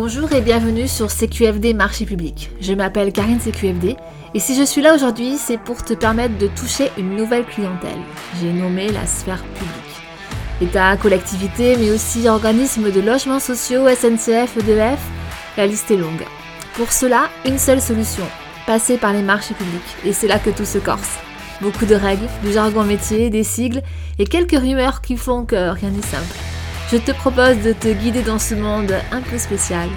Bonjour et bienvenue sur CQFD Marché Public. Je m'appelle Karine CQFD et si je suis là aujourd'hui, c'est pour te permettre de toucher une nouvelle clientèle. J'ai nommé la sphère publique. État, collectivité, mais aussi organismes de logements sociaux, SNCF, EDF, la liste est longue. Pour cela, une seule solution, passer par les marchés publics. Et c'est là que tout se corse. Beaucoup de règles, du jargon métier, des sigles et quelques rumeurs qui font que rien n'est simple je te propose de te guider dans ce monde un peu spécial.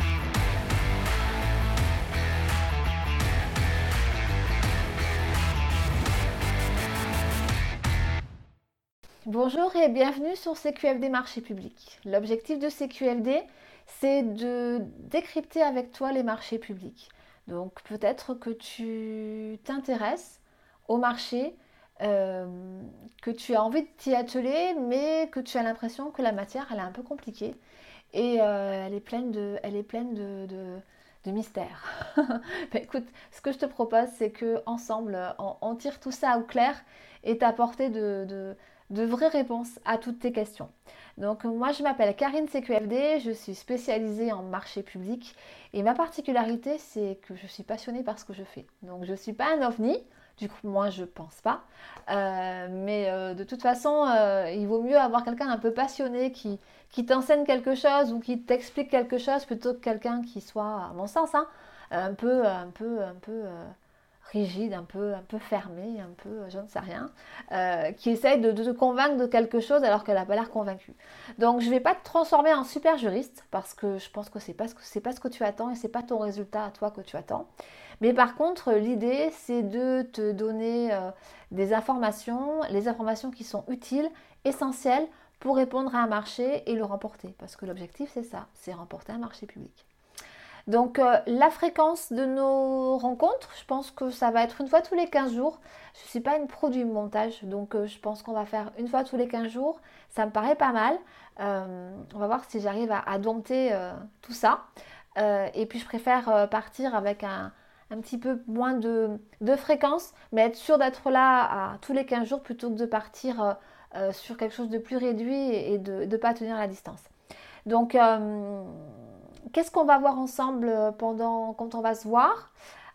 Bonjour et bienvenue sur CQFD Marché Public. L'objectif de CQFD, c'est de décrypter avec toi les marchés publics. Donc peut-être que tu t'intéresses au marché euh, que tu as envie de t'y atteler, mais que tu as l'impression que la matière, elle est un peu compliquée et euh, elle est pleine de, elle est pleine de, de, mystères. Ben, écoute, ce que je te propose, c'est que ensemble, on, tire tout ça au clair et t'apporter de, de vraies réponses à toutes tes questions. Donc moi je m'appelle Karine CQFD, je suis spécialisée en marché public et ma particularité c'est que je suis passionnée par ce que je fais. Donc je ne suis pas un ovni, du coup, moi, je pense pas. Euh, mais euh, de toute façon, euh, il vaut mieux avoir quelqu'un un peu passionné qui, qui t'enseigne quelque chose ou qui t'explique quelque chose plutôt que quelqu'un qui soit, à mon sens, hein, un peu, un peu, un peu rigide, un peu, un peu fermé, un peu, je ne sais rien, qui essaye de, te convaincre de quelque chose alors qu'elle n'a pas l'air convaincue. Donc, je ne vais pas te transformer en super juriste parce que je pense que c'est pas pas ce que tu attends et c'est pas ton résultat à toi que tu attends. Mais par contre, l'idée, c'est de te donner euh, des informations, les informations qui sont utiles, essentielles pour répondre à un marché et le remporter. Parce que l'objectif, c'est ça, c'est remporter un marché public. Donc euh, la fréquence de nos rencontres, je pense que ça va être une fois tous les 15 jours. Je ne suis pas une produit montage, donc euh, je pense qu'on va faire une fois tous les 15 jours. Ça me paraît pas mal. on va voir si j'arrive à, dompter tout ça. et puis je préfère partir avec un, un petit peu moins de, fréquence, mais être sûr d'être là tous les 15 jours plutôt que de partir euh, euh, sur quelque chose de plus réduit et, de ne pas tenir la distance. Donc, euh, qu'est-ce qu'on va voir ensemble pendant quand on va se voir?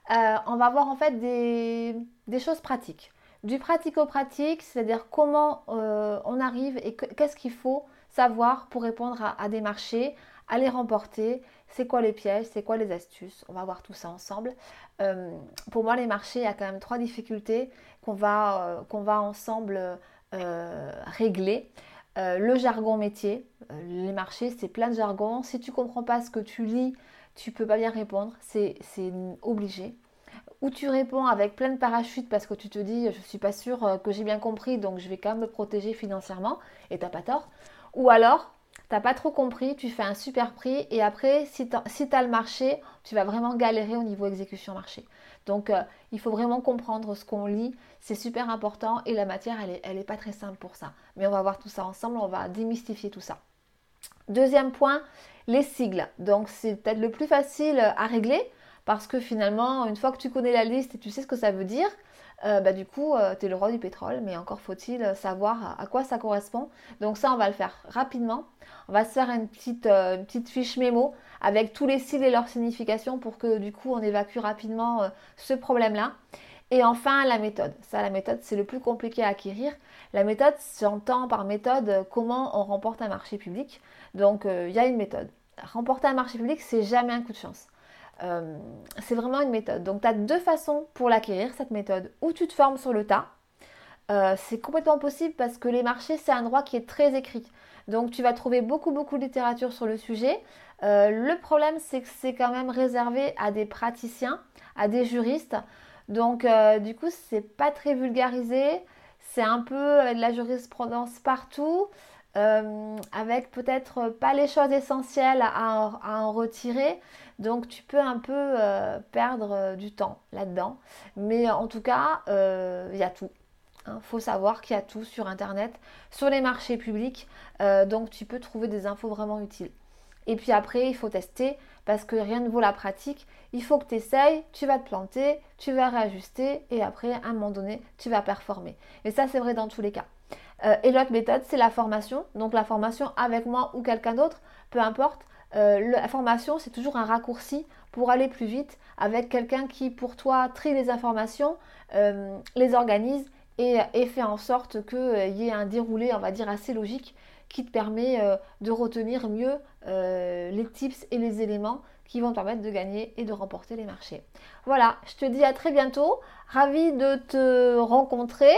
On va voir en fait des, choses pratiques. Du pratico-pratique, c'est-à-dire comment on arrive et qu'est-ce qu'il faut savoir pour répondre à des marchés, à les remporter, c'est quoi les pièges, c'est quoi les astuces? On va voir tout ça ensemble. Euh, pour moi, les marchés, il y a quand même trois difficultés qu'on va, euh, qu'on va ensemble euh, régler. le jargon métier. les marchés, c'est plein de jargon. Si tu comprends pas ce que tu lis, tu peux pas bien répondre. C'est obligé. Ou tu réponds avec plein de parachutes parce que tu te dis je ne suis pas sûre que j'ai bien compris donc je vais quand même me protéger financièrement et t'as pas tort. Ou alors t'as pas trop compris, tu fais un super prix et après, si tu as le marché, tu vas vraiment galérer au niveau exécution marché. Donc, euh, il faut vraiment comprendre ce qu'on lit, c'est super important et la matière, elle n'est est pas très simple pour ça. Mais on va voir tout ça ensemble, on va démystifier tout ça. Deuxième point, les sigles. Donc, c'est peut-être le plus facile à régler parce que finalement, une fois que tu connais la liste et tu sais ce que ça veut dire, euh, bah, du coup, euh, tu es le roi du pétrole, mais encore faut-il savoir à quoi ça correspond. Donc ça, on va le faire rapidement. On va se faire une petite, euh, petite fiche mémo avec tous les sigles et leurs significations pour que du coup, on évacue rapidement ce problème-là. Et enfin, la méthode. Ça, la méthode, c'est le plus compliqué à acquérir. La méthode, j'entends par méthode comment on remporte un marché public. Donc, il y a une méthode. Remporter un marché public, c'est jamais un coup de chance. Euh, c'est vraiment une méthode. Donc tu as deux façons pour l'acquérir, cette méthode. Ou tu te formes sur le tas. Euh, c'est complètement possible parce que les marchés, c'est un droit qui est très écrit. Donc tu vas trouver beaucoup, beaucoup de littérature sur le sujet. Euh, le problème, c'est que c'est quand même réservé à des praticiens, à des juristes. Donc du coup, c'est pas très vulgarisé. C'est un peu de la jurisprudence partout. Avec peut-être pas les choses essentielles à en retirer. Donc tu peux un peu euh, perdre euh, du temps là-dedans. Mais en tout cas, euh, il y a tout. Il hein. faut savoir qu'il y a tout sur Internet, sur les marchés publics. donc tu peux trouver des infos vraiment utiles. Et puis après, il faut tester parce que rien ne vaut la pratique. Il faut que tu essayes, tu vas te planter, tu vas réajuster et après, à un moment donné, tu vas performer. Et ça, c'est vrai dans tous les cas. Et l'autre méthode, c'est la formation. Donc la formation avec moi ou quelqu'un d'autre, peu importe. la formation, c'est toujours un raccourci pour aller plus vite avec quelqu'un qui, pour toi, trie les informations, les organise et, fait en sorte qu'il y ait un déroulé, on va dire, assez logique qui te permet de retenir mieux les tips et les éléments qui vont te permettre de gagner et de remporter les marchés. Voilà, je te dis à très bientôt. Ravi de te rencontrer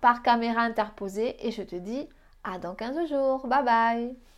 par, caméra interposée et je te dis à dans 15 jours. Bye bye